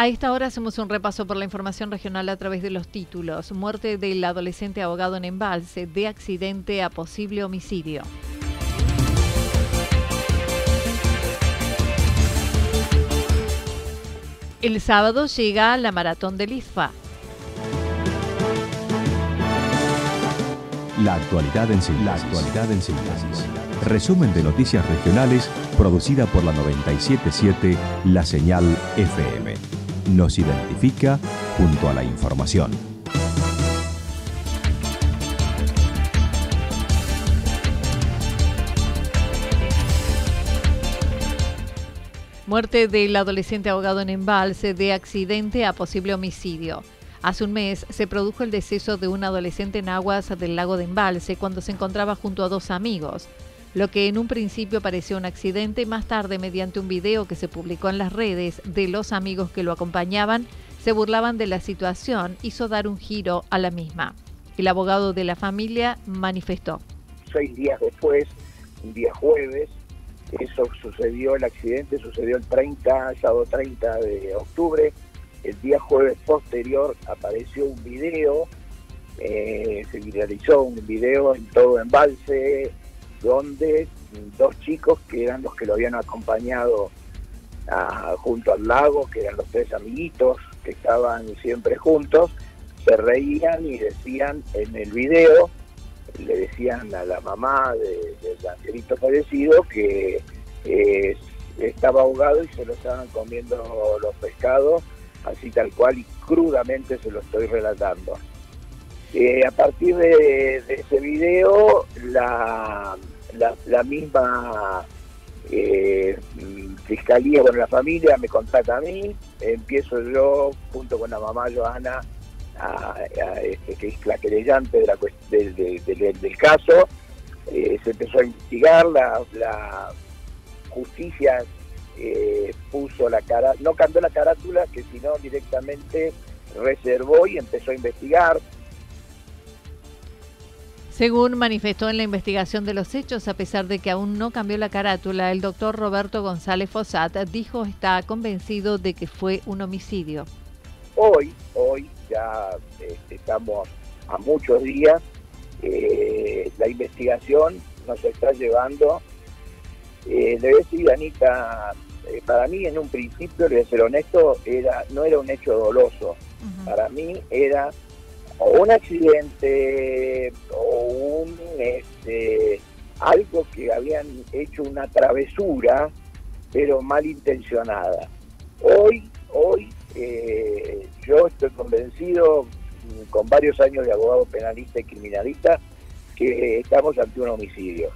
A esta hora hacemos un repaso por la información regional a través de los títulos. Muerte del adolescente abogado en embalse, de accidente a posible homicidio. El sábado llega la maratón del ISFA. La actualidad en síntesis. La actualidad en síntesis. Resumen de noticias regionales producida por la 977 La Señal FM. Nos identifica junto a la información. Muerte del adolescente ahogado en embalse de accidente a posible homicidio. Hace un mes se produjo el deceso de un adolescente en aguas del lago de Embalse cuando se encontraba junto a dos amigos. Lo que en un principio pareció un accidente, más tarde mediante un video que se publicó en las redes de los amigos que lo acompañaban, se burlaban de la situación, hizo dar un giro a la misma. El abogado de la familia manifestó. Seis días después, un día jueves, eso sucedió, el accidente sucedió el 30, sábado 30 de octubre. El día jueves posterior apareció un video, eh, se viralizó un video en todo embalse, donde dos chicos que eran los que lo habían acompañado junto al lago, que eran los tres amiguitos que estaban siempre juntos, se reían y decían en el video le decían a la mamá del angelito fallecido que estaba ahogado y se lo estaban comiendo los pescados, así tal cual y crudamente se lo estoy relatando. Eh, a partir de, ese video, la, la, misma eh, fiscalía, bueno, la familia me contacta a mí, empiezo yo junto con la mamá Joana este, que es la querellante de del caso, eh, se empezó a investigar, la, justicia puso la cara, no cambió la carátula, que sino directamente reservó y empezó a investigar. Según manifestó en la investigación de los hechos, a pesar de que aún no cambió la carátula, el doctor Roberto González Fossat dijo está convencido de que fue un homicidio. Hoy, hoy, ya este, estamos a muchos días, eh, la investigación nos está llevando, eh, debe decir Anita, eh, para mí en un principio, le voy a ser honesto, era, no era un hecho doloso, para mí era o un accidente este, algo que habían hecho una travesura pero malintencionada. Hoy, hoy eh, yo estoy convencido, mm, con varios años de abogado penalista y criminalista, que estamos ante un homicidio.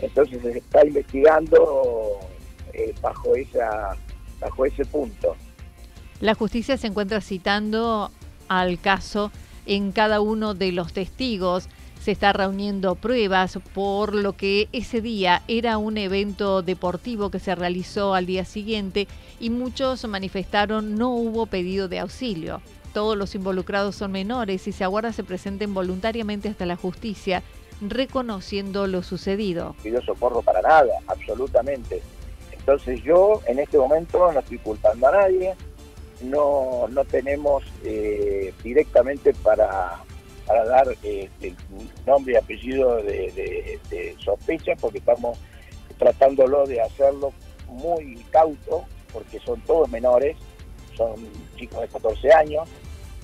Entonces se está investigando eh, bajo, esa, bajo ese punto. La justicia se encuentra citando al caso en cada uno de los testigos se está reuniendo pruebas por lo que ese día era un evento deportivo que se realizó al día siguiente y muchos manifestaron no hubo pedido de auxilio. Todos los involucrados son menores y se aguarda se presenten voluntariamente hasta la justicia reconociendo lo sucedido. Pido socorro para nada, absolutamente. Entonces yo en este momento no estoy culpando a nadie, no, no tenemos eh, directamente para para dar eh, el nombre y apellido de, sospecha, porque estamos tratándolo de hacerlo muy cauto, porque son todos menores, son chicos de 14 años,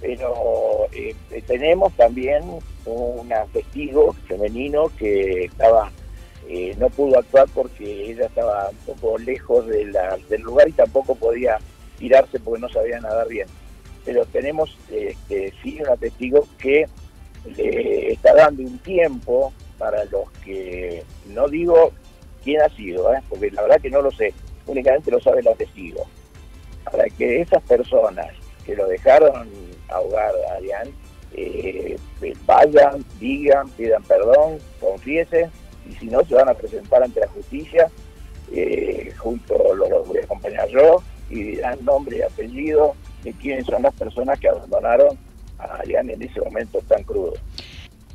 pero eh, tenemos también un testigo femenino que estaba eh, no pudo actuar porque ella estaba un poco lejos del lugar y tampoco podía tirarse porque no sabía nadar bien. Pero tenemos este, sí una testigo que le está dando un tiempo para los que, no digo quién ha sido, ¿eh? porque la verdad que no lo sé, únicamente lo sabe la testigo, para que esas personas que lo dejaron ahogar a Arián, eh, vayan, digan, pidan perdón, confiesen, y si no, se van a presentar ante la justicia, eh, junto los, los voy a acompañar yo, y dirán nombre y apellido de quiénes son las personas que abandonaron a Arián en ese momento tan crudo.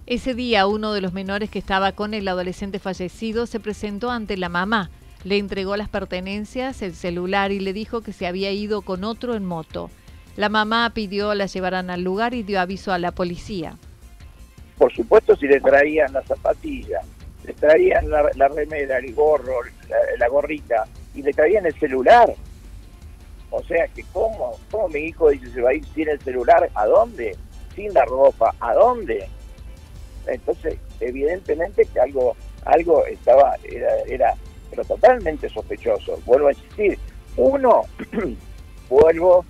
Ese día uno de los menores que estaba con el adolescente fallecido se presentó ante la mamá, le entregó las pertenencias, el celular y le dijo que se había ido con otro en moto. La mamá pidió la llevaran al lugar y dio aviso a la policía. Por supuesto si le traían la zapatilla, le traían la, remera, el gorro, la, gorrita y le traían el celular. O sea que cómo, cómo mi hijo dice se va a ir sin el celular, ¿a dónde? Sin la ropa, ¿a dónde? Entonces, evidentemente que algo, algo estaba, era, era pero totalmente sospechoso. Vuelvo a insistir, uno, vuelvo,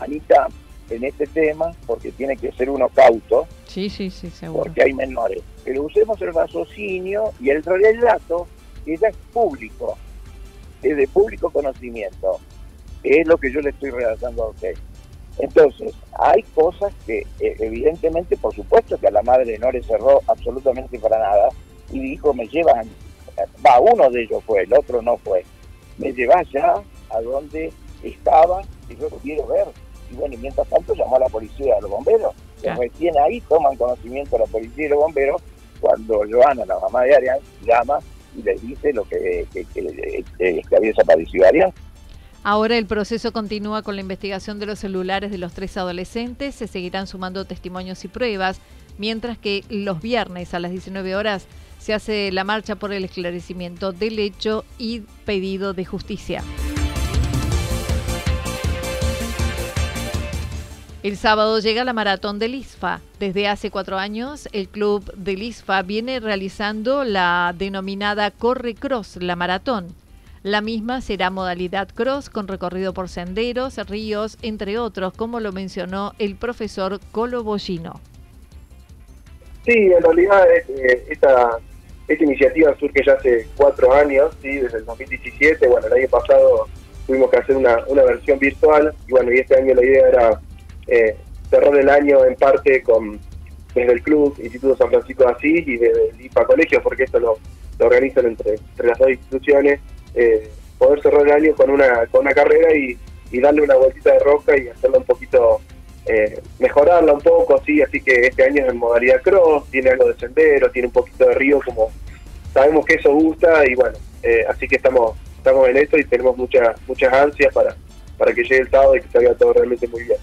Anita, en este tema, porque tiene que ser uno cauto, sí, sí, sí, seguro. porque hay menores. Pero usemos el raciocinio y el relato que ya es público, es de público conocimiento es lo que yo le estoy relatando a usted. Entonces, hay cosas que eh, evidentemente, por supuesto que a la madre no le cerró absolutamente para nada y dijo, me llevan, va, uno de ellos fue, el otro no fue, me lleva ya a donde estaba y yo lo quiero ver. Y bueno, y mientras tanto llamó a la policía a los bomberos. Que recién ahí toman conocimiento la policía y los bomberos cuando Joana, la mamá de Arián, llama y les dice lo que, que, que, que había desaparecido Arián. Ahora el proceso continúa con la investigación de los celulares de los tres adolescentes. Se seguirán sumando testimonios y pruebas, mientras que los viernes a las 19 horas se hace la marcha por el esclarecimiento del hecho y pedido de justicia. El sábado llega la maratón del ISFA. Desde hace cuatro años, el club del ISFA viene realizando la denominada Corre Cross, la maratón. La misma será modalidad cross con recorrido por senderos, ríos, entre otros, como lo mencionó el profesor Colo Bollino. Sí, en realidad eh, esta, esta iniciativa surge ya hace cuatro años, ¿sí? desde el 2017. Bueno, el año pasado tuvimos que hacer una, versión virtual y bueno, y este año la idea era eh, cerrar el año en parte con desde el club Instituto San Francisco de Asís y desde el IPA Colegio, porque esto lo, organizan entre las dos instituciones eh, poder cerrar el año con una, con una carrera y, darle una vueltita de roca y hacerla un poquito, eh, mejorarla un poco, así, así que este año en modalidad cross, tiene algo de sendero, tiene un poquito de río, como sabemos que eso gusta y bueno, eh, así que estamos estamos en esto y tenemos muchas muchas ansias para, para que llegue el sábado y que salga todo realmente muy bien.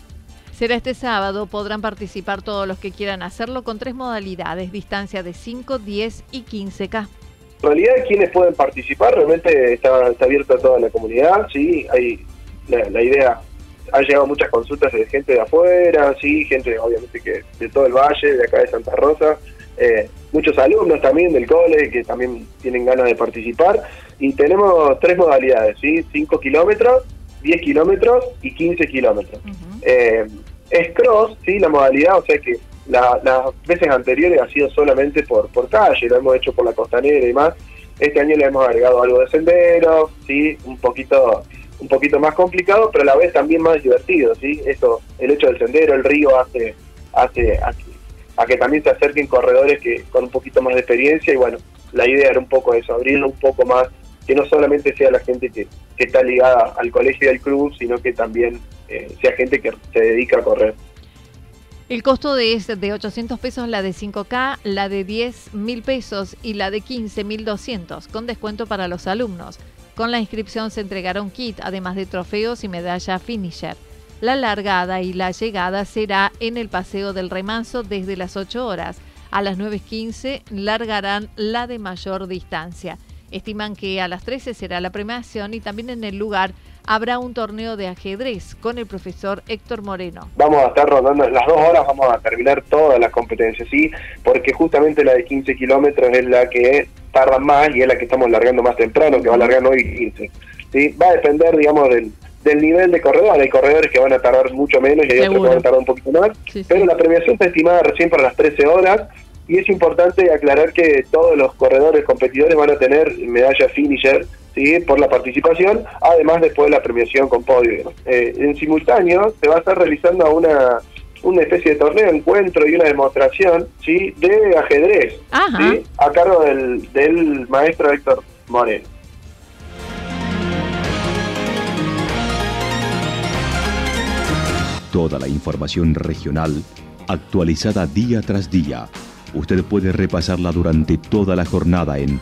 Será este sábado, podrán participar todos los que quieran hacerlo con tres modalidades, distancia de 5, 10 y 15K. En realidad, quienes pueden participar realmente está, abierto a toda la comunidad, sí, hay la, idea, ha llegado muchas consultas de gente de afuera, sí, gente obviamente que de todo el valle, de acá de Santa Rosa, eh, muchos alumnos también del cole que también tienen ganas de participar, y tenemos tres modalidades, sí, 5 kilómetros, 10 kilómetros y 15 kilómetros. Eh, es cross, sí, la modalidad, o sea que las veces anteriores ha sido solamente por, por calle, lo hemos hecho por la costanera y demás. Este año le hemos agregado algo de sendero, sí, un poquito un poquito más complicado, pero a la vez también más divertido, sí. Esto, el hecho del sendero, el río hace hace a que, también se acerquen corredores que con un poquito más de experiencia y bueno, la idea era un poco eso, abrirlo un poco más, que no solamente sea la gente que, que está ligada al colegio y al club, sino que también eh, sea gente que se dedica a correr. El costo es de 800 pesos la de 5K, la de 10 mil pesos y la de 15 mil 200, con descuento para los alumnos. Con la inscripción se entregará un kit, además de trofeos y medalla finisher. La largada y la llegada será en el Paseo del Remanso desde las 8 horas. A las 9.15 largarán la de mayor distancia. Estiman que a las 13 será la premiación y también en el lugar habrá un torneo de ajedrez con el profesor Héctor Moreno. Vamos a estar rondando las dos horas, vamos a terminar todas las competencias, ¿sí? Porque justamente la de 15 kilómetros es la que tarda más y es la que estamos largando más temprano, que va a largar hoy 15. ¿sí? Va a depender, digamos, del, nivel de corredor. Hay corredores que van a tardar mucho menos y hay otros que van a tardar un poquito más. pero la premiación está estimada recién para las 13 horas y es importante aclarar que todos los corredores competidores van a tener medalla finisher ¿sí? por la participación, además después de la premiación con podio. Eh, en simultáneo se va a estar realizando una, una especie de torneo, encuentro y una demostración ¿sí? de ajedrez ¿sí? a cargo del, del maestro Héctor Moreno. Toda la información regional actualizada día tras día Usted puede repasarla durante toda la jornada en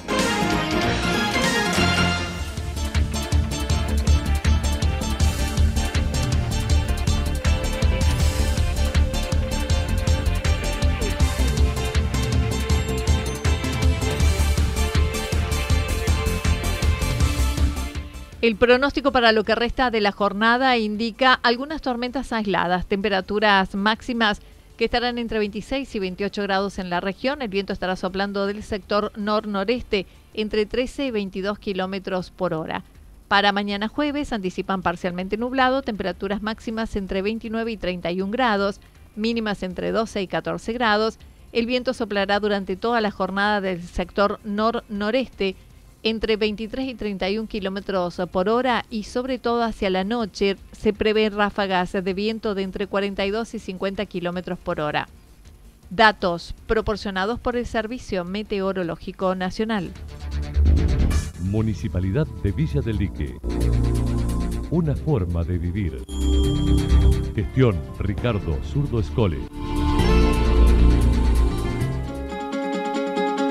El pronóstico para lo que resta de la jornada indica algunas tormentas aisladas, temperaturas máximas que estarán entre 26 y 28 grados en la región. El viento estará soplando del sector nor-noreste entre 13 y 22 kilómetros por hora. Para mañana jueves anticipan parcialmente nublado, temperaturas máximas entre 29 y 31 grados, mínimas entre 12 y 14 grados. El viento soplará durante toda la jornada del sector nor-noreste entre 23 y 31 kilómetros por hora y sobre todo hacia la noche se prevén ráfagas de viento de entre 42 y 50 kilómetros por hora. Datos proporcionados por el Servicio Meteorológico Nacional. Municipalidad de Villa del Lique. Una forma de vivir. Gestión Ricardo Zurdo Escole.